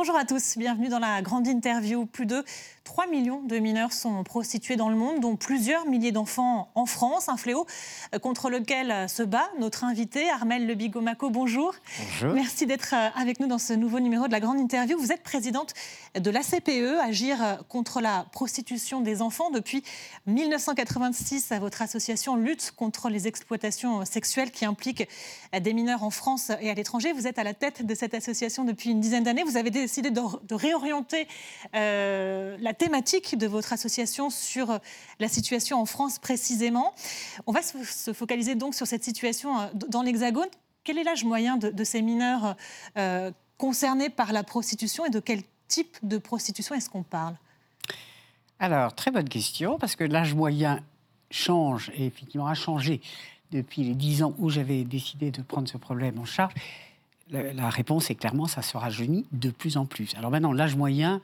Bonjour à tous, bienvenue dans la grande interview. Plus de 3 millions de mineurs sont prostitués dans le monde, dont plusieurs milliers d'enfants en France. Un fléau contre lequel se bat notre invité, Armel Lebigomaco. Bonjour. Bonjour. Merci d'être avec nous dans ce nouveau numéro de la grande interview. Vous êtes présidente de l'ACPE, Agir contre la prostitution des enfants. Depuis 1986, votre association lutte contre les exploitations sexuelles qui impliquent des mineurs en France et à l'étranger. Vous êtes à la tête de cette association depuis une dizaine d'années. Vous avez décidé de, réorienter la thématique de votre association sur euh, la situation en France précisément. On va se focaliser donc sur cette situation euh, dans l'Hexagone. Quel est l'âge moyen de, ces mineurs euh, concernés par la prostitution et de quel type de prostitution est-ce qu'on parle? Alors, très bonne question, parce que l'âge moyen change et effectivement a changé depuis les dix ans où j'avais décidé de prendre ce problème en charge. La, réponse est clairement, ça se rajeunit de plus en plus. Alors maintenant, l'âge moyen,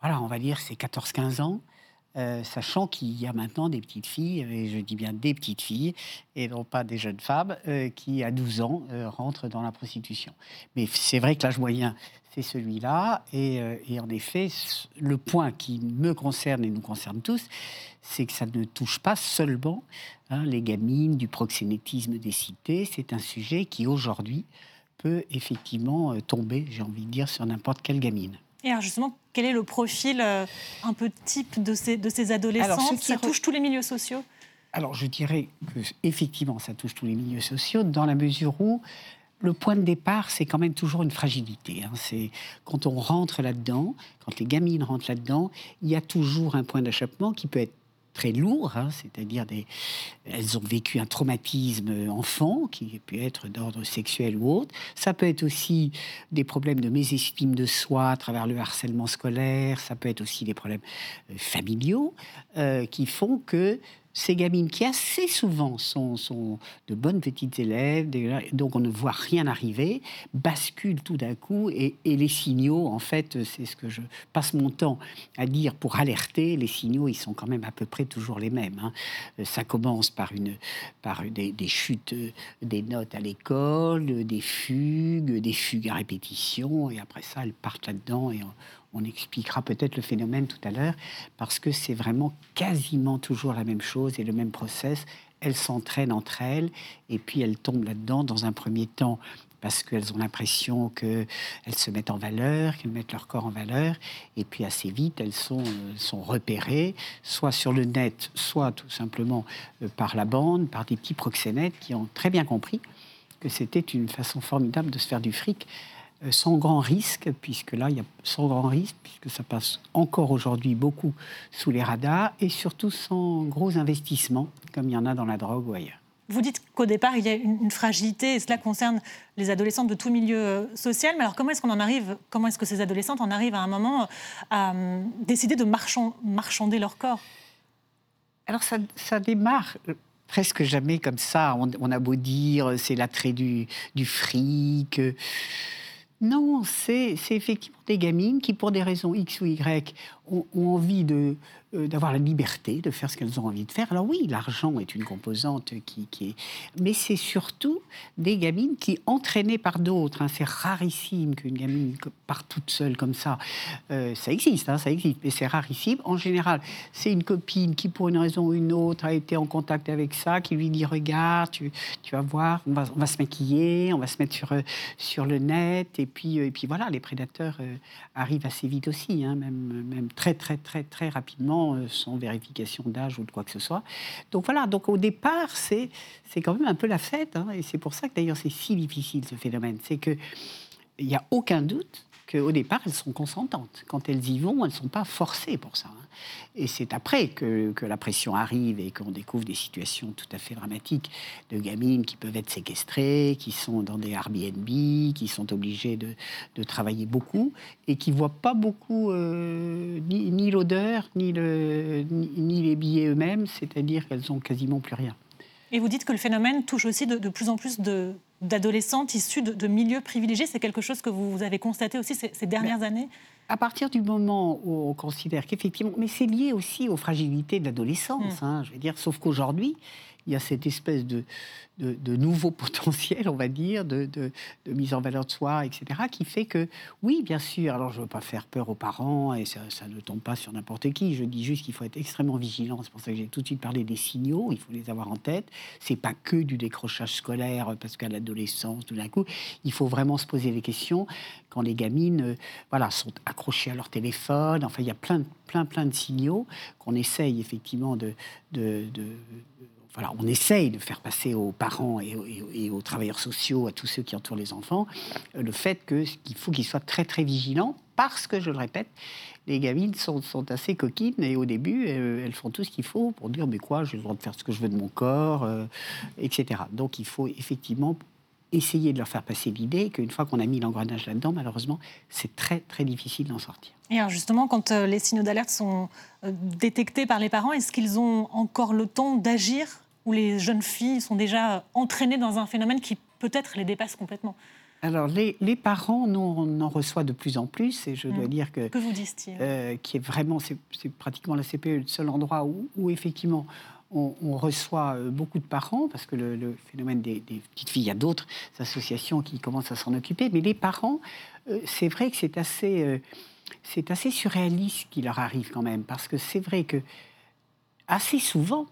voilà, on va dire c'est 14-15 ans, euh, sachant qu'il y a maintenant des petites filles, et je dis bien des petites filles, et non pas des jeunes femmes, euh, qui à 12 ans euh, rentrent dans la prostitution. Mais c'est vrai que l'âge moyen, c'est celui-là, et, en effet, le point qui me concerne et nous concerne tous, c'est que ça ne touche pas seulement hein, les gamines du proxénétisme des cités, c'est un sujet qui aujourd'hui peut effectivement tomber, j'ai envie de dire, sur n'importe quelle gamine. Et alors justement, quel est le profil euh, un peu type de ces, de ces adolescents Ça touche tous les milieux sociaux Alors je dirais que effectivement, ça touche tous les milieux sociaux dans la mesure où le point de départ, c'est quand même toujours une fragilité. Hein. C'est quand on rentre là-dedans, quand les gamines rentrent là-dedans, il y a toujours un point d'achoppement qui peut être très lourd, hein, c'est-à-dire des, elles ont vécu un traumatisme enfant qui peut être d'ordre sexuel ou autre. Ça peut être aussi des problèmes de mésestime de soi à travers le harcèlement scolaire. Ça peut être aussi des problèmes euh, familiaux euh, qui font que ces gamines qui assez souvent sont, sont de bonnes petites élèves, donc on ne voit rien arriver, basculent tout d'un coup et, les signaux, en fait, c'est ce que je passe mon temps à dire pour alerter, les signaux, ils sont quand même à peu près toujours les mêmes. Hein. Ça commence par, une, par des, chutes des notes à l'école, des fugues, des fugues à répétition, et après ça, elles partent là-dedans et on expliquera peut-être le phénomène tout à l'heure, parce que c'est vraiment quasiment toujours la même chose et le même process. Elles s'entraînent entre elles et puis elles tombent là-dedans dans un premier temps parce qu'elles ont l'impression qu'elles se mettent en valeur, qu'elles mettent leur corps en valeur, et puis assez vite, elles sont, euh, sont repérées, soit sur le net, soit tout simplement euh, par la bande, par des petits proxénètes qui ont très bien compris que c'était une façon formidable de se faire du fric sans grand risque, puisque là, il y a sans grand risque, puisque ça passe encore aujourd'hui beaucoup sous les radars, et surtout sans gros investissements, comme il y en a dans la drogue ou ailleurs. Vous dites qu'au départ, il y a une, fragilité, et cela concerne les adolescentes de tout milieu euh, social. Mais alors, comment est-ce qu'on en arrive Comment est-ce que ces adolescentes en arrivent à un moment euh, à décider de marchander leur corps? Alors, ça, ça démarre presque jamais comme ça. On, a beau dire, c'est l'attrait du, du fric. Non, c'est effectivement des gamines qui, pour des raisons X ou Y, ont, envie euh, d'avoir la liberté de faire ce qu'elles ont envie de faire. Alors oui, l'argent est une composante qui, est... Mais c'est surtout des gamines qui, entraînées par d'autres, hein, c'est rarissime qu'une gamine parte toute seule comme ça. Euh, ça existe, hein, ça existe, mais c'est rarissime. En général, c'est une copine qui, pour une raison ou une autre, a été en contact avec ça, qui lui dit, regarde, tu, tu vas voir, on va, on va, se maquiller, on va se mettre sur, euh, sur le net, et puis, et puis voilà, les prédateurs arrivent assez vite aussi, hein, même, même très, très, très, très rapidement euh, sans vérification d'âge ou de quoi que ce soit. Donc voilà, donc au départ, c'est quand même un peu la fête. Hein, et c'est pour ça que d'ailleurs c'est si difficile ce phénomène. C'est qu'il n'y a aucun doute qu'au départ, elles sont consentantes. Quand elles y vont, elles ne sont pas forcées pour ça. Hein. Et c'est après que, la pression arrive et qu'on découvre des situations tout à fait dramatiques de gamines qui peuvent être séquestrées, qui sont dans des Airbnb, qui sont obligées de, travailler beaucoup et qui ne voient pas beaucoup euh, ni, l'odeur, ni, ni, les billets eux-mêmes, c'est-à-dire qu'elles n'ont quasiment plus rien. Et vous dites que le phénomène touche aussi de, de plus en plus de, d'adolescentes issues de, milieux privilégiés. C'est quelque chose que vous avez constaté aussi ces, dernières années? à partir du moment où on considère qu'effectivement, mais c'est lié aussi aux fragilités de l'adolescence, mmh. hein, je veux dire, sauf qu'aujourd'hui, il y a cette espèce de, de, nouveau potentiel, on va dire, de, de, mise en valeur de soi, etc., qui fait que, oui, bien sûr, alors je ne veux pas faire peur aux parents, et ça, ne tombe pas sur n'importe qui, je dis juste qu'il faut être extrêmement vigilant, c'est pour ça que j'ai tout de suite parlé des signaux, il faut les avoir en tête, c'est pas que du décrochage scolaire, parce qu'à l'adolescence, tout d'un coup, il faut vraiment se poser les questions quand les gamines euh, voilà, sont accrochées à leur téléphone, enfin, il y a plein, plein, plein de signaux qu'on essaye effectivement de, de on essaye de faire passer aux parents et, aux travailleurs sociaux, à tous ceux qui entourent les enfants, euh, le fait qu'il faut qu'ils soient très très vigilants parce que, je le répète, les gamines sont, assez coquines et au début, elles, font tout ce qu'il faut pour dire mais quoi, j'ai le droit de faire ce que je veux de mon corps, euh, etc. Donc il faut effectivement essayer de leur faire passer l'idée qu'une fois qu'on a mis l'engrenage là-dedans, malheureusement, c'est très très difficile d'en sortir. Et alors justement, quand euh, les signaux d'alerte sont détectés par les parents, est-ce qu'ils ont encore le temps d'agir? Où les jeunes filles sont déjà entraînées dans un phénomène qui peut-être les dépasse complètement alors, les, parents, nous, on en reçoit de plus en plus, et je dois mmh. dire que... Que vous disent-ils euh, Qui est vraiment, c'est pratiquement la CPE, le seul endroit où, effectivement, on, reçoit euh, beaucoup de parents, parce que le, phénomène des, petites filles, il y a d'autres associations qui commencent à s'en occuper, mais les parents, euh, c'est vrai que c'est assez, c'est assez surréaliste ce qui leur arrive quand même, parce que c'est vrai que assez souvent,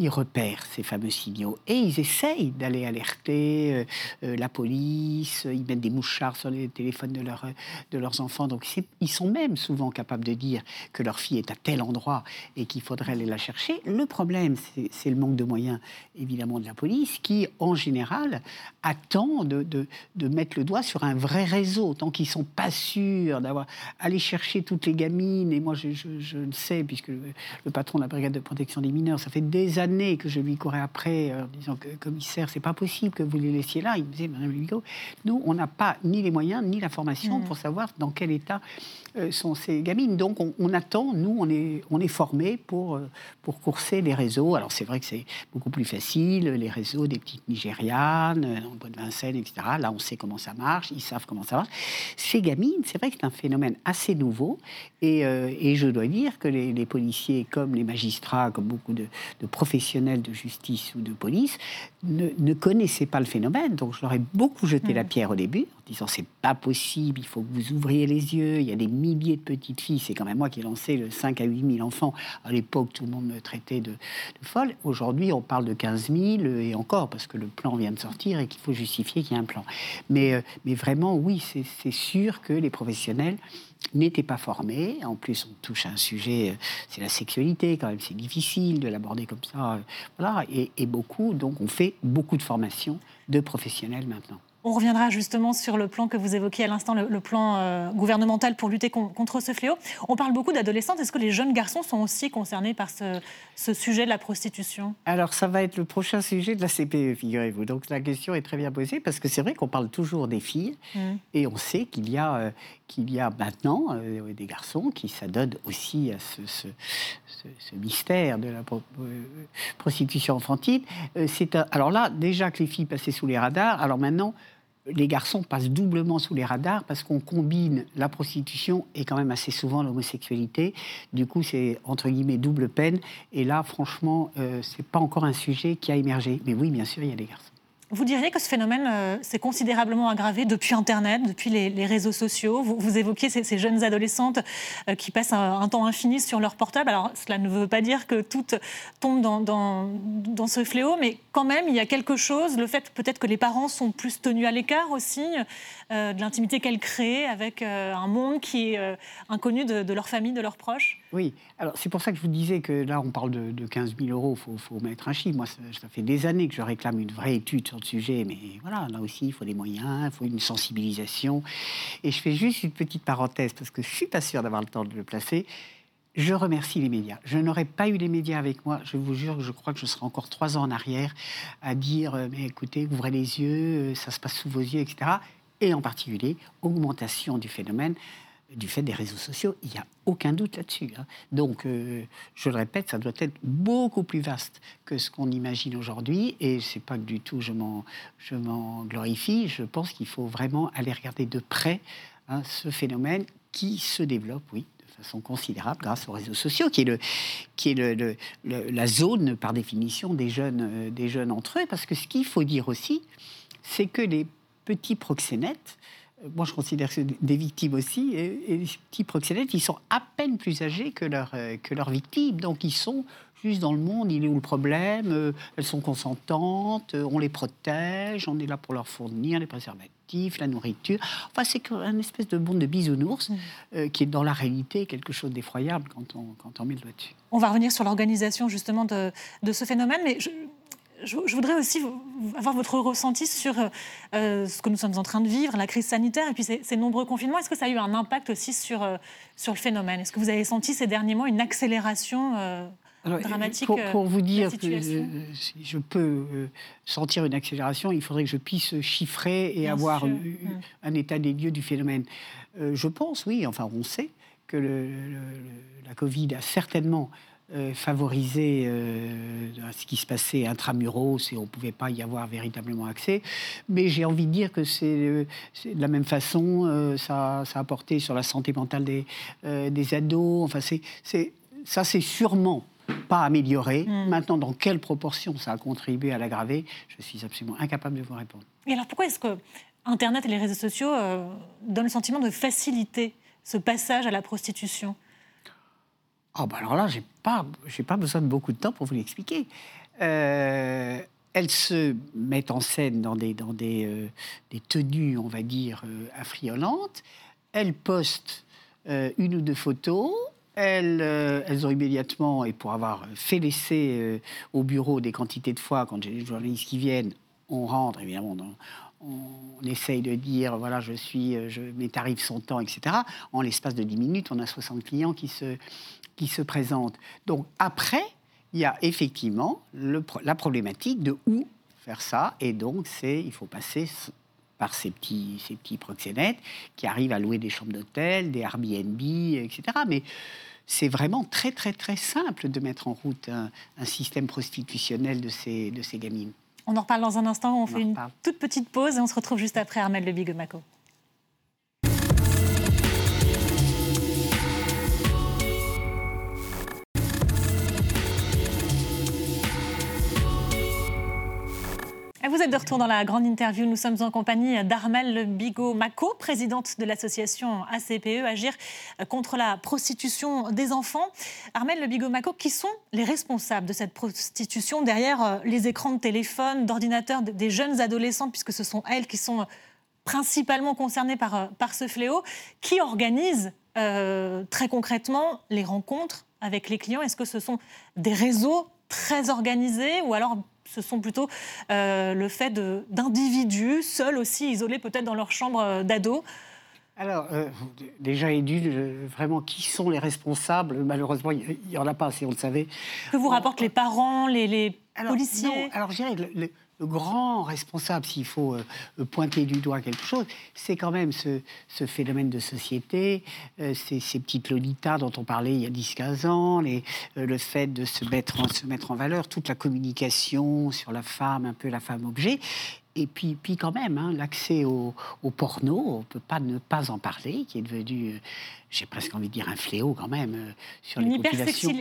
ils repèrent ces fameux signaux et ils essayent d'aller alerter euh, euh, la police, ils mettent des mouchards sur les téléphones de, leur, de leurs enfants. Donc ils sont même souvent capables de dire que leur fille est à tel endroit et qu'il faudrait aller la chercher. Le problème, c'est le manque de moyens, évidemment, de la police qui, en général, attend de, de, mettre le doigt sur un vrai réseau. Tant qu'ils ne sont pas sûrs d'avoir allé chercher toutes les gamines, et moi je, je, le sais, puisque le patron de la brigade de protection des mineurs, ça fait des années que je lui courais après euh, en disant que commissaire, c'est pas possible que vous les laissiez là. Il me disait, Madame Lugo, nous, on n'a pas ni les moyens ni la formation mm. pour savoir dans quel état sont ces gamines. Donc, on, attend, nous, on est, on est formés pour, euh, pour courser les réseaux. Alors, c'est vrai que c'est beaucoup plus facile, les réseaux des petites Nigérianes, en Bois de Vincennes, etc. Là, on sait comment ça marche, ils savent comment ça marche. Ces gamines, c'est vrai que c'est un phénomène assez nouveau. Et, et, je dois dire que les, les, policiers, comme les magistrats, comme beaucoup de, de professionnels, de justice ou de police ne, connaissaient pas le phénomène. Donc je leur ai beaucoup jeté la mm. pierre au début, disant c'est pas possible, il faut que vous ouvriez les yeux, il y a des milliers de petites filles, c'est quand même moi qui ai lancé le 5 à 8 000 enfants. À l'époque, tout le monde me traitait de, folle. Aujourd'hui, on parle de 15 000 et encore, parce que le plan vient de sortir et qu'il faut justifier qu'il y a un plan. Mais, euh, mais vraiment, oui, c'est sûr que les professionnels n'étaient pas formés. En plus, on touche à un sujet, euh, c'est la sexualité, quand même, c'est difficile de l'aborder comme ça. Euh, voilà, et, et, beaucoup, donc on fait beaucoup de formations de professionnels maintenant. On reviendra justement sur le plan que vous évoquiez à l'instant, le, plan euh, gouvernemental pour lutter contre ce fléau. On parle beaucoup d'adolescentes. Est-ce que les jeunes garçons sont aussi concernés par ce, sujet de la prostitution? Alors, ça va être le prochain sujet de la CPE, figurez-vous. Donc, la question est très bien posée parce que c'est vrai qu'on parle toujours des filles mmh. et on sait qu'il y a, euh, qu'il y a maintenant euh, des garçons qui s'adonnent aussi à ce, mystère de la prostitution enfantine. c'est alors là, déjà que les filles passaient sous les radars, alors maintenant, les garçons passent doublement sous les radars parce qu'on combine la prostitution et quand même assez souvent l'homosexualité. Du coup, c'est entre guillemets double peine. Et là, franchement, euh, c'est pas encore un sujet qui a émergé. Mais oui, bien sûr, il y a des garçons. Vous diriez que ce phénomène euh, s'est considérablement aggravé depuis Internet, depuis les, réseaux sociaux? Vous, évoquiez ces, jeunes adolescentes euh, qui passent un, temps infini sur leur portable. Alors, cela ne veut pas dire que toutes tombent dans, ce fléau, mais quand même, il y a quelque chose, le fait peut-être que les parents sont plus tenus à l'écart aussi, euh, de l'intimité qu'elles créent avec un monde qui est inconnu de, leur famille, de leurs proches? Oui, alors c'est pour ça que je vous disais que là, on parle de, 15 000 euros, il faut, mettre un chiffre. Moi, ça, ça, fait des années que je réclame une vraie étude sur sujet, mais voilà, là aussi, il faut des moyens, il faut une sensibilisation. Et je fais juste une petite parenthèse, parce que je suis pas sûr d'avoir le temps de le placer. Je remercie les médias. Je n'aurais pas eu les médias avec moi. Je vous jure que je crois que je serai encore trois ans en arrière à dire euh, mais écoutez, ouvrez les yeux, euh, ça se passe sous vos yeux, etc. Et en particulier, augmentation du phénomène du fait des réseaux sociaux. Il n'y a aucun doute là-dessus. Hein. Donc, euh, je le répète, ça doit être beaucoup plus vaste que ce qu'on imagine aujourd'hui. Et c'est pas que du tout je m'en, glorifie. Je pense qu'il faut vraiment aller regarder de près hein, ce phénomène qui se développe, oui, de façon considérable grâce aux réseaux sociaux, qui est, le, la zone, par définition, des jeunes, euh, des jeunes entre eux. Parce que ce qu'il faut dire aussi, c'est que les petits proxénètes, moi je considère que c'est des victimes aussi, et, les petits proxénètes, ils sont à peine plus âgés que, leur, que leurs victimes. Donc ils sont juste dans le monde, il est où le problème Elles sont consentantes, on les protège, on est là pour leur fournir les préservatifs la nourriture. Enfin, c'est un espèce de monde de bisounours mm. euh, qui est dans la réalité quelque chose d'effroyable quand on, quand on met le doigt dessus. On va revenir sur l'organisation justement de, de, ce phénomène, mais je, je, voudrais aussi avoir votre ressenti sur euh, ce que nous sommes en train de vivre, la crise sanitaire et puis ces, ces nombreux confinements. Est-ce que ça a eu un impact aussi sur, euh, sur le phénomène? Est-ce que vous avez senti ces derniers mois une accélération dramatique. Pour, vous dire que je peux euh, sentir une accélération, il faudrait que je puisse chiffrer et avoir mm. un état des lieux du phénomène. Euh, je pense, oui, enfin on sait que la Covid a certainement euh, favorisé ce qui se passait intramuros et on ne pouvait pas y avoir véritablement accès. Mais j'ai envie de dire que c'est de la même façon, ça, ça, a porté sur la santé mentale des, des ados. Enfin, c'est ça, c'est sûrement pas amélioré. Hmm. Maintenant, dans quelle proportion ça a contribué à l'aggraver, je suis absolument incapable de vous répondre. Et alors pourquoi est-ce que Internet et les réseaux sociaux euh, donnent le sentiment de faciliter ce passage à la prostitution? Oh, bah alors là, j'ai pas, j'ai pas besoin de beaucoup de temps pour vous l'expliquer. Euh, elles se mettent en scène dans des, dans des, euh, des tenues, on va dire, euh, affriolantes. Elles postent une ou deux photos euh, elles, ont immédiatement, et pour avoir fait euh, au bureau des quantités de fois, quand j'ai des journalistes qui viennent, on rentre, évidemment, on, essaye de dire, voilà, je suis, euh, je, mes tarifs sont temps, etc. En l'espace de 10 minutes, on a 60 clients qui se, qui se présentent. Donc après, il y a effectivement la problématique de où faire ça, et donc c'est, il faut passer par ces petits, ces petits proxénètes qui arrivent à louer des chambres d'hôtel, des Airbnb, etc. Mais c'est vraiment très, très, très simple de mettre en route un, système prostitutionnel de ces, de ces gamines. On en reparle dans un instant. On, fait une toute petite pause et on se retrouve juste après Armel Le Bigemaco. Vous êtes de retour dans la grande interview. Nous sommes en compagnie d'Armel Bigot-Maco, présidente de l'association ACPE, Agir contre la prostitution des enfants. Armel Bigot-Maco, qui sont les responsables de cette prostitution derrière euh, les écrans de téléphone, d'ordinateur des jeunes adolescentes, puisque ce sont elles qui sont principalement concernées par, euh, par ce fléau, qui organisent euh, très concrètement les rencontres avec les clients Est-ce que ce sont des réseaux très organisés ou alors ce sont plutôt euh, le fait d'individus, seuls aussi, isolés peut-être dans leur chambre euh, d'ado. Alors, euh, déjà, Edu, vraiment, qui sont les responsables? Malheureusement, il n'y en a pas, si on le savait. Que vous rapportent les parents, les, policiers? Alors, je dirais, le, le grand responsable, s'il faut euh, pointer du doigt quelque chose, c'est quand même ce, phénomène de société, euh, ces, petites lolitas dont on parlait il y a 10-15 ans, euh, le fait de se mettre en valeur, toute la communication sur la femme, un peu la femme objet. Et puis, puis quand même, hein, l'accès au, porno, on ne peut pas ne pas en parler, qui est devenu, j'ai presque envie de dire, un fléau quand même sur les populations.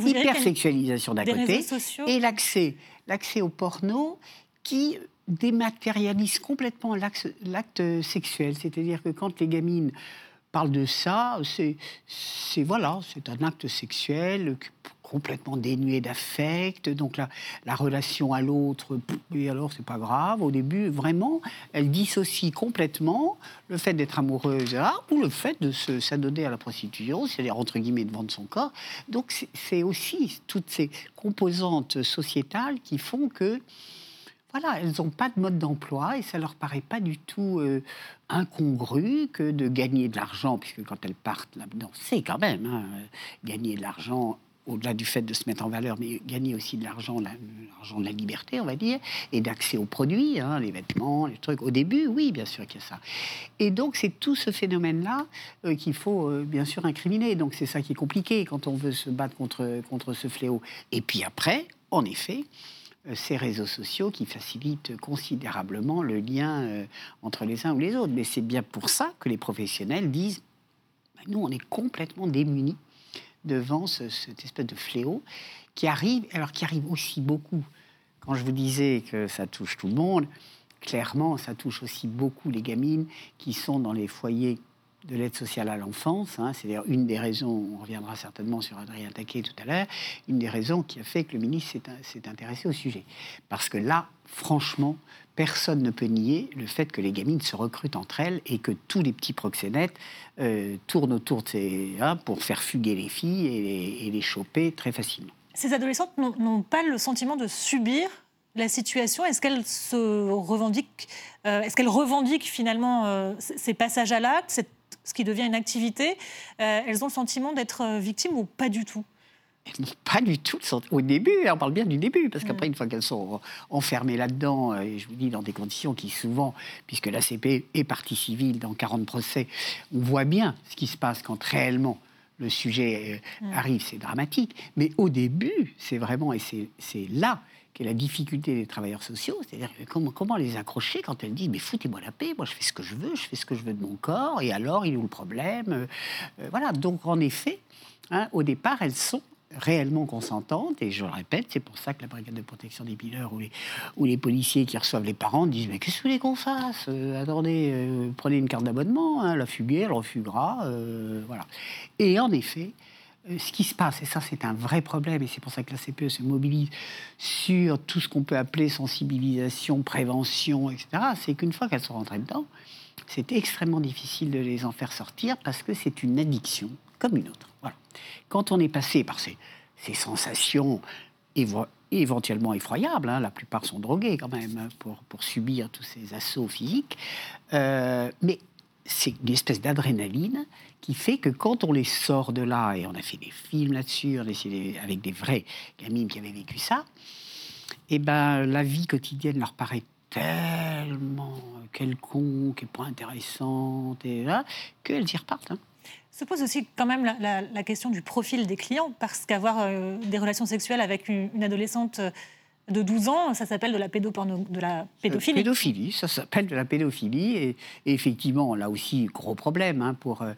Hypersexualisation d'un côté, et l'accès l'accès au porno qui dématérialise complètement l'acte sexuel. C'est-à-dire que quand les gamines parlent de ça, c'est voilà, c'est un acte sexuel complètement dénué d'affect, donc la, la, relation à l'autre, et alors c'est pas grave. Au début, vraiment, elle dissocie complètement le fait d'être amoureuse ou le fait de s'adonner à la prostitution, c'est-à-dire entre guillemets de vendre son corps. Donc c'est aussi toutes ces composantes sociétales qui font que voilà, elles n'ont pas de mode d'emploi et ça leur paraît pas du tout euh, incongru que de gagner de l'argent, puisque quand elles partent là-dedans, c'est quand même hein, gagner de l'argent au-delà du fait de se mettre en valeur, mais gagner aussi de l'argent, l'argent de la liberté, on va dire, et d'accès aux produits, hein, les vêtements, les trucs. Au début, oui, bien sûr qu'il y a ça. Et donc, c'est tout ce phénomène-là euh, qu'il faut euh, bien sûr incriminer. Donc, c'est ça qui est compliqué quand on veut se battre contre, contre ce fléau. Et puis après, en effet, euh, ces réseaux sociaux qui facilitent considérablement le lien entre les uns ou les autres. Mais c'est bien pour ça que les professionnels disent Ben, nous, on est complètement démunis devant cette espèce de fléau qui arrive, alors qui arrive aussi beaucoup. Quand je vous disais que ça touche tout le monde, clairement, ça touche aussi beaucoup les gamines qui sont dans les foyers de l'aide sociale à l'enfance. Hein. C'est une des raisons, on reviendra certainement sur Adrien Taquet tout à l'heure, une des raisons qui a fait que le ministre s'est intéressé au sujet. Parce que là, franchement, personne ne peut nier le fait que les gamines se recrutent entre elles et que tous les petits proxénètes euh, tournent autour de ces... Hein, pour faire fuguer les filles et les, choper très facilement. Ces adolescentes n'ont pas le sentiment de subir la situation Est-ce qu'elles se revendiquent euh, Est-ce qu'elles revendiquent finalement euh, ces passages à l'acte ce qui devient une activité, elles ont le sentiment d'être victimes ou pas du tout? pas du tout. Au début, hein, on parle bien du début, parce qu'après, mm. une fois qu'elles sont enfermées là-dedans, euh, et je vous dis dans des conditions qui souvent, puisque la CP est partie civile dans 40 procès, on voit bien ce qui se passe quand réellement le sujet mm. arrive, c'est dramatique. Mais au début, c'est vraiment, et c'est là qui la difficulté des travailleurs sociaux, c'est-à-dire comment, comment les accrocher quand elles disent mais foutez-moi la paix, moi je fais ce que je veux, je fais ce que je veux de mon corps, et alors il est où le problème euh, euh, Voilà, donc en effet, hein, au départ, elles sont réellement consentantes, et je le répète, c'est pour ça que la brigade de protection des mineurs ou les, policiers qui reçoivent les parents disent mais qu'est-ce que vous voulez qu'on fasse? Euh, Attendez, prenez une carte d'abonnement, hein, la fuguer, elle refuguera, voilà. Et en effet, euh, ce qui se passe, et ça c'est un vrai problème, et c'est pour ça que la CPE se mobilise sur tout ce qu'on peut appeler sensibilisation, prévention, etc., c'est qu'une fois qu'elles sont rentrées dedans, c'est extrêmement difficile de les en faire sortir parce que c'est une addiction comme une autre. Voilà. Quand on est passé par ces, sensations éventuellement effroyables, hein, la plupart sont drogués quand même hein, pour, subir tous ces assauts physiques, euh, mais c'est une espèce d'adrénaline qui fait que quand on les sort de là, et on a fait des films là-dessus, avec des vraies gamines qui avaient vécu ça, et eh ben la vie quotidienne leur paraît tellement quelconque et pas intéressante, et là, qu'elles y repartent. Hein. Se pose aussi quand même la, question du profil des clients, parce qu'avoir euh, des relations sexuelles avec une adolescente euh, de 12 ans, ça s'appelle de la, pédoporno, de la pédophilie. Pédophilie, ça s'appelle de la pédophilie. Et, effectivement, là aussi, gros problème hein, pour, euh,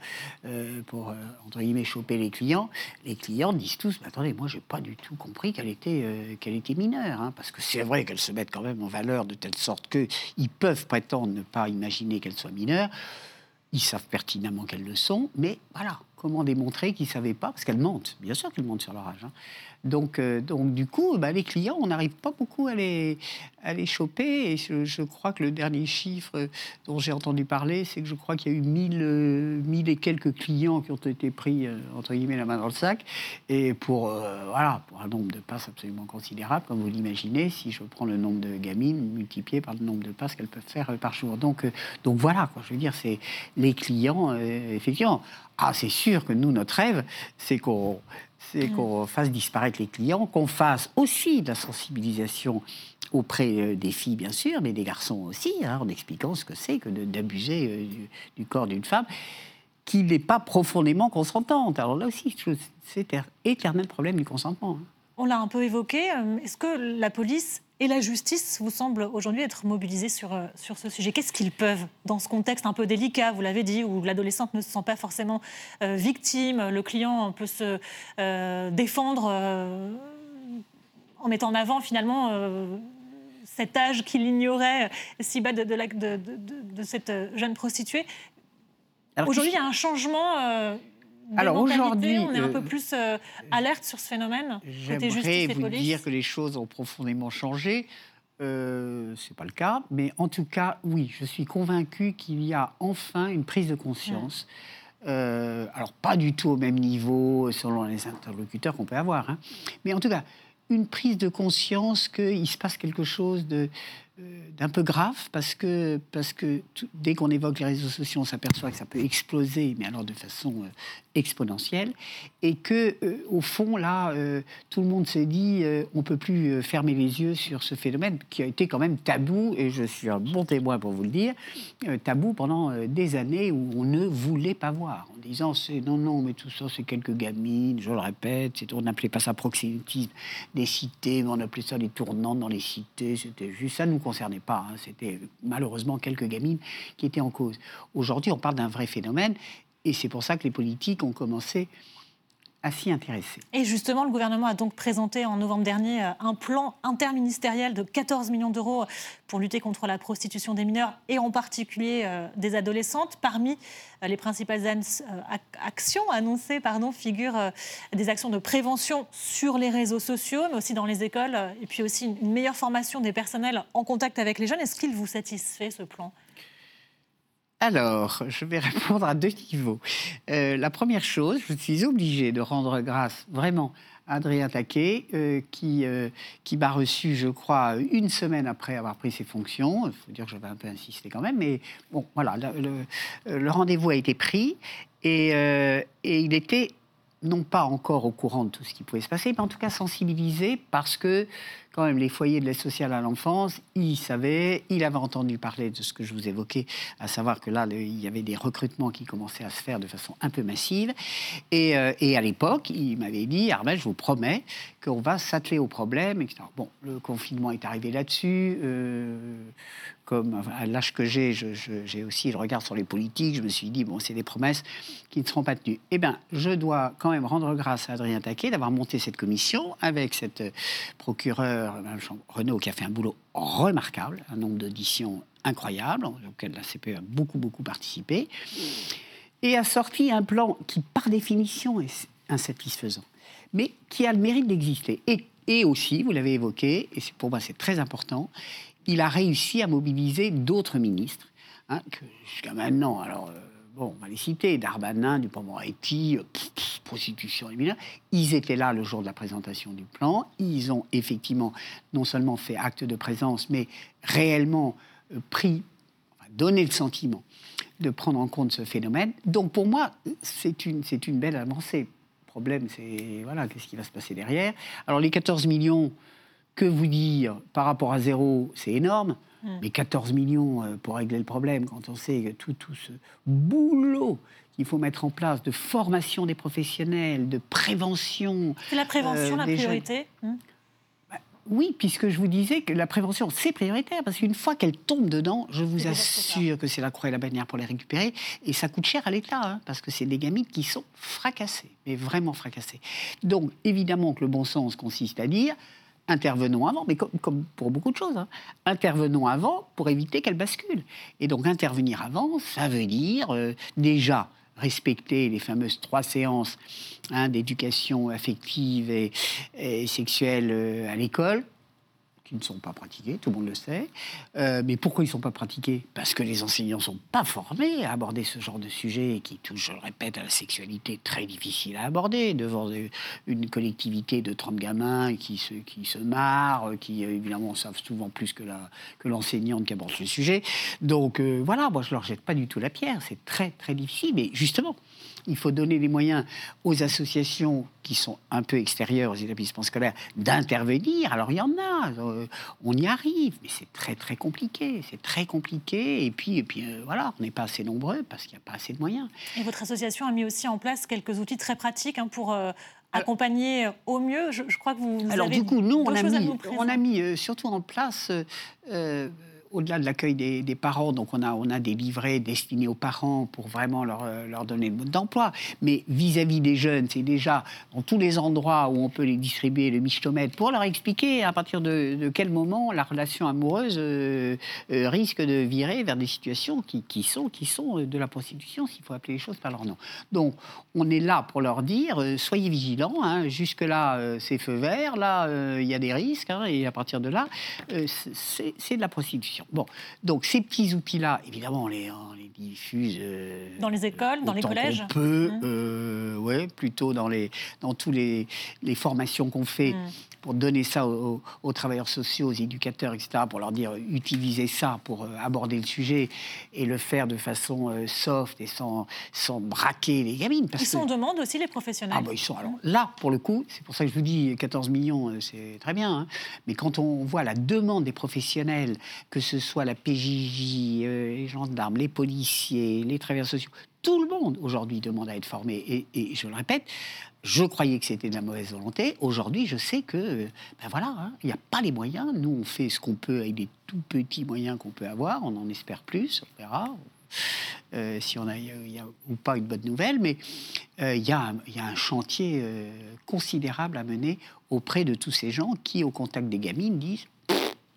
euh, pour euh, entre guillemets, choper les clients. Les clients disent tous mais Attendez, moi, j'ai pas du tout compris qu'elle était, qu'elle était mineure. Hein, parce que c'est vrai qu'elles se mettent quand même en valeur de telle sorte qu'ils peuvent prétendre ne pas imaginer qu'elle soit mineure. Ils savent pertinemment qu'elles le sont, mais voilà, comment démontrer qu'ils ne savaient pas Parce qu'elles mentent, bien sûr qu'elles mentent sur leur âge. Hein. Donc, euh, donc du coup, bah, les clients, on n'arrive pas beaucoup à les, à les choper. Et je, crois que le dernier chiffre dont j'ai entendu parler, c'est que je crois qu'il y a eu 1000, euh, et quelques clients qui ont été pris, euh, entre guillemets, la main dans le sac. Et pour, voilà, pour un nombre de passes absolument considérable, comme vous l'imaginez, si je prends le nombre de gamines multiplié par le nombre de passes qu'elles peuvent faire par jour. Donc, donc voilà, quoi, je veux dire, c'est les clients, effectivement. Ah, c'est sûr que nous, notre rêve, c'est qu'on c'est mm. qu'on fasse disparaître les clients, qu'on fasse aussi de la sensibilisation auprès euh, des filles, bien sûr, mais des garçons aussi, hein, en expliquant ce que c'est que d'abuser euh, du, corps d'une femme qui n'est pas profondément consentante. Alors là aussi, c'est éternel problème du consentement. Hein. On l'a un peu évoqué. Euh, est-ce que la police et la justice vous semblent aujourd'hui être mobilisés sur, euh, sur ce sujet? Qu'est-ce qu'ils peuvent, dans ce contexte un peu délicat, vous l'avez dit, où l'adolescente ne se sent pas forcément euh, victime, le client peut se défendre en mettant en avant finalement cet âge qu'il ignorait si bas de, de, de, de, cette jeune prostituée? Aujourd'hui, il y a un changement alors aujourd'hui, on est un peu euh, plus euh, alerte sur ce phénomène. J'aimerais vous dire que les choses ont profondément changé. Euh, c'est pas le cas, mais en tout cas, oui, je suis convaincu qu'il y a enfin une prise de conscience. Euh, alors pas du tout au même niveau selon les interlocuteurs qu'on peut avoir, hein. mais en tout cas une prise de conscience qu'il se passe quelque chose de, d'un peu grave parce que, parce que dès qu'on évoque les réseaux sociaux, on s'aperçoit que ça peut exploser, mais alors de façon euh, exponentielle, et que euh, au fond là, tout le monde s'est dit, on peut plus fermer les yeux sur ce phénomène qui a été quand même tabou, et je suis un bon témoin pour vous le dire, tabou pendant des années où on ne voulait pas voir, en disant c'est non non, mais tout ça c'est quelques gamines, je le répète, on n'appelait pas ça proxénétisme des cités, mais on appelait ça les tournantes dans les cités, c'était juste ça nous concernait pas. Hein. C'était malheureusement quelques gamines qui étaient en cause. Aujourd'hui, on parle d'un vrai phénomène Et c'est pour ça que les politiques ont commencé à s'y intéresser. Et justement, le gouvernement a donc présenté en novembre dernier euh, un plan interministériel de 14 millions d'euros pour lutter contre la prostitution des mineurs et en particulier euh, des adolescentes. Parmi euh, les principales actions annoncées figurent des actions de prévention sur les réseaux sociaux, mais aussi dans les écoles, et puis aussi une meilleure formation des personnels en contact avec les jeunes. Est-ce qu'il vous satisfait ce plan? Alors, je vais répondre à deux niveaux. Euh, la première chose, je suis obligée de rendre grâce vraiment à Adrien Taquet, euh, qui, euh, qui m'a reçu, je crois, une semaine après avoir pris ses fonctions. Il faut dire que j'avais un peu insisté quand même, mais bon, voilà, le, le rendez-vous a été pris et, et il était non pas encore au courant de tout ce qui pouvait se passer, mais en tout cas sensibilisé parce que quand même les foyers de l'aide sociale à l'enfance, il savait, il avait entendu parler de ce que je vous évoquais, à savoir que là, il y avait des recrutements qui commençaient à se faire de façon un peu massive. Et, euh, à l'époque, il m'avait dit, Armel, je vous promets qu'on va s'atteler au problème. Bon, le confinement est arrivé là-dessus. Euh, comme à l'âge que j'ai, j'ai aussi le regard sur les politiques. Je me suis dit, bon, c'est des promesses qui ne seront pas tenues. Eh bien, je dois quand même rendre grâce à Adrien Taquet d'avoir monté cette commission avec cette procureure, Renaud, qui a fait un boulot remarquable, un nombre d'auditions incroyable, auquel la CPE a beaucoup, beaucoup participé, et a sorti un plan qui, par définition, est insatisfaisant, mais qui a le mérite d'exister. Et, aussi, vous l'avez évoqué, et pour moi c'est très important, il a réussi à mobiliser d'autres ministres, hein, jusqu'à maintenant, alors, euh, on va les citer, Darbanin, Dupont-Moretti, euh, prostitution et ils étaient là le jour de la présentation du plan, ils ont effectivement non seulement fait acte de présence, mais réellement euh, pris, donné le sentiment de prendre en compte ce phénomène. Donc pour moi, c'est une, c'est une belle avancée. Le problème, c'est, voilà, qu'est-ce qui va se passer derrière Alors les 14 millions que vous dire par rapport à zéro, c'est énorme. Hmm. Mais 14 millions euh, pour régler le problème, quand on sait tout, tout ce boulot qu'il faut mettre en place de formation des professionnels, de prévention. C'est la prévention euh, la priorité hmm. bah, Oui, puisque je vous disais que la prévention, c'est prioritaire, parce qu'une fois qu'elle tombe dedans, je vous assure que c'est la croix et la bannière pour les récupérer, et ça coûte cher à l'État, hein, parce que c'est des gamines qui sont fracassées, mais vraiment fracassées. Donc, évidemment que le bon sens consiste à dire, intervenons avant, mais comme, pour beaucoup de choses, hein. intervenons avant pour éviter qu'elle bascule. Et donc intervenir avant, ça veut dire euh, déjà respecter les fameuses trois séances hein, d'éducation affective et sexuelle euh, à l'école, qui ne sont pas pratiqués, tout le monde le sait. Euh, mais pourquoi ils ne sont pas pratiqués? Parce que les enseignants ne sont pas formés à aborder ce genre de sujet qui touche, je le répète, à la sexualité très difficile à aborder devant une collectivité de 30 gamins qui se, qui se marrent, qui évidemment savent souvent plus que l'enseignante qui aborde le sujet. Donc euh, voilà, moi je ne leur jette pas du tout la pierre, c'est très très difficile. Mais justement, il faut donner les moyens aux associations qui sont un peu extérieures aux établissements scolaires d'intervenir. Alors il y en a, euh, on y arrive, mais c'est très très compliqué, c'est très compliqué. Et puis, et puis euh, voilà, on n'est pas assez nombreux parce qu'il n'y a pas assez de moyens. Et votre association a mis aussi en place quelques outils très pratiques hein, pour euh, accompagner au mieux. Je, crois que vous, alors du coup, nous on a mis, on a mis surtout en place au-delà de l'accueil des, parents, donc on a, on a des livrets destinés aux parents pour vraiment leur, euh, leur donner le mode d'emploi. Mais vis-à-vis des jeunes, c'est déjà dans tous les endroits où on peut les distribuer, le michtomètre, pour leur expliquer à partir de, quel moment la relation amoureuse euh, euh, risque de virer vers des situations qui, qui, sont, qui sont de la prostitution, s'il faut appeler les choses par leur nom. Donc on est là pour leur dire, soyez vigilants, hein, jusque-là c'est feu vert, là il y a des risques, hein, et à partir de là, c'est de la prostitution. Bon, donc ces petits outils-là, évidemment, on les, les diffuse euh, dans les écoles, dans les collèges. On peut, mmh. euh, ouais, plutôt dans les, dans tous les, les formations qu'on fait. Mmh pour donner ça aux, travailleurs sociaux, aux éducateurs, etc., pour leur dire utilisez ça pour euh, aborder le sujet et le faire de façon euh, soft et sans, sans braquer les gamines. Parce ils sont en demande aussi, les professionnels ah bah, ils sont, alors, Là, pour le coup, c'est pour ça que je vous dis 14 millions, euh, c'est très bien. Hein. mais quand on voit la demande des professionnels, que ce soit la PJJ, les gendarmes, les policiers, les travailleurs sociaux, tout le monde aujourd'hui demande à être formé. Et, je le répète, je croyais que c'était de la mauvaise volonté. Aujourd'hui, je sais que, ben voilà, hein, il n'y a pas les moyens. Nous, on fait ce qu'on peut avec des tout petits moyens qu'on peut avoir. On en espère plus, on verra. si on a, ou pas une bonne nouvelle, mais il y, a un chantier considérable à mener auprès de tous ces gens qui, au contact des gamines, disent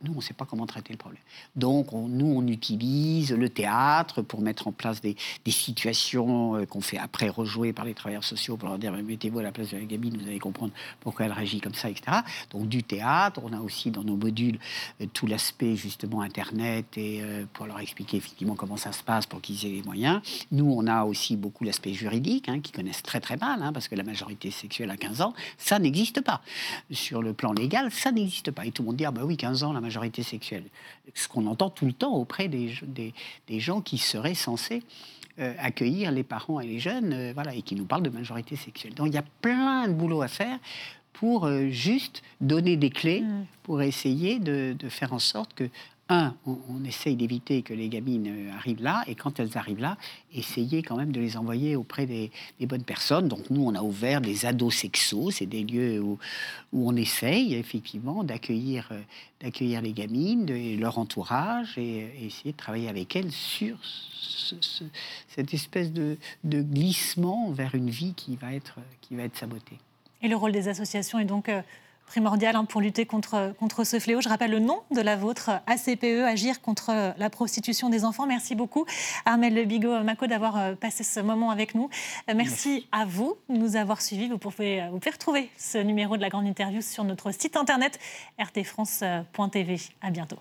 nous, on ne sait pas comment traiter le problème. Donc, nous, on utilise le théâtre pour mettre en place des, situations euh, qu'on fait après rejouer par les travailleurs sociaux pour leur dire mettez-vous à la place de la gamine, vous allez comprendre pourquoi elle réagit comme ça, etc. Donc, du théâtre. On a aussi dans nos modules euh, tout l'aspect justement Internet et euh, pour leur expliquer effectivement comment ça se passe pour qu'ils aient les moyens. Nous, on a aussi beaucoup l'aspect juridique, hein, qui connaissent très très mal, hein, parce que la majorité sexuelle à 15 ans, ça n'existe pas. Sur le plan légal, ça n'existe pas. Et tout le monde dit ah, bah oui, 15 ans, la majorité majorité sexuelle. Ce qu'on entend tout le temps auprès des, des, gens qui seraient censés euh, accueillir les parents et les jeunes, euh, voilà, et qui nous parlent de majorité sexuelle. Donc il y a plein de boulot à faire pour euh, juste donner des clés, mmh. pour essayer de, de, faire en sorte que un, on, essaye d'éviter que les gamines euh, arrivent là, et quand elles arrivent là, essayer quand même de les envoyer auprès des, bonnes personnes. Donc nous, on a ouvert des ados sexos, c'est des lieux où, on essaye effectivement d'accueillir euh, les gamines, de leur entourage, et, essayer de travailler avec elles sur cette espèce de, glissement vers une vie qui va être, qui va être sabotée. Et le rôle des associations est donc... Euh, primordial hein, pour lutter contre, contre ce fléau. Je rappelle le nom de la vôtre, ACPE, Agir contre la prostitution des enfants. Merci beaucoup, Armel Le Bigot-Maco, d'avoir euh, passé ce moment avec nous. Euh, merci, à vous de nous avoir suivis. Vous pouvez, euh, vous pouvez retrouver ce numéro de la grande interview sur notre site internet rtfrance.tv. À bientôt.